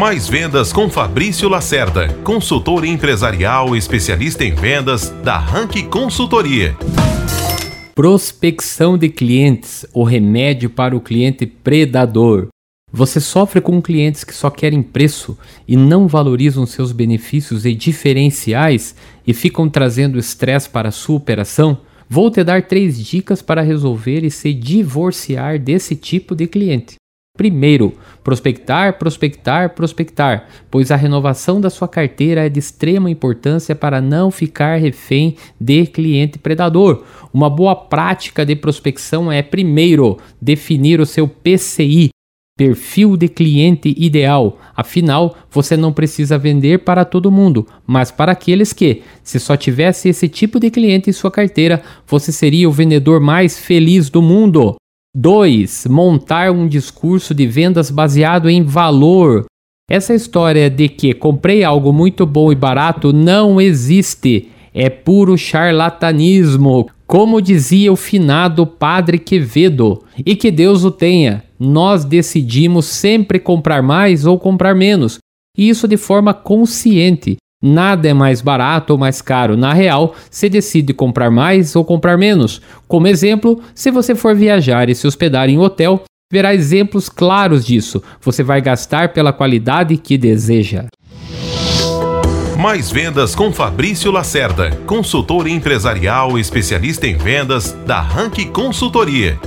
Mais vendas com Fabrício Lacerda, consultor empresarial especialista em vendas da Rank Consultoria. Prospecção de clientes, o remédio para o cliente predador. Você sofre com clientes que só querem preço e não valorizam seus benefícios e diferenciais e ficam trazendo estresse para a sua operação? Vou te dar três dicas para resolver e se divorciar desse tipo de cliente. Primeiro, prospectar, prospectar, prospectar, pois a renovação da sua carteira é de extrema importância para não ficar refém de cliente predador. Uma boa prática de prospecção é, primeiro, definir o seu PCI, perfil de cliente ideal. Afinal, você não precisa vender para todo mundo, mas para aqueles que, se só tivesse esse tipo de cliente em sua carteira, você seria o vendedor mais feliz do mundo. 2. Montar um discurso de vendas baseado em valor. Essa história de que comprei algo muito bom e barato não existe. É puro charlatanismo, como dizia o finado Padre Quevedo. E que Deus o tenha. Nós decidimos sempre comprar mais ou comprar menos. E isso de forma consciente, Nada é mais barato ou mais caro. Na real, você decide comprar mais ou comprar menos. Como exemplo, se você for viajar e se hospedar em hotel, verá exemplos claros disso. Você vai gastar pela qualidade que deseja. Mais vendas com Fabrício Lacerda, consultor empresarial especialista em vendas da Rank Consultoria.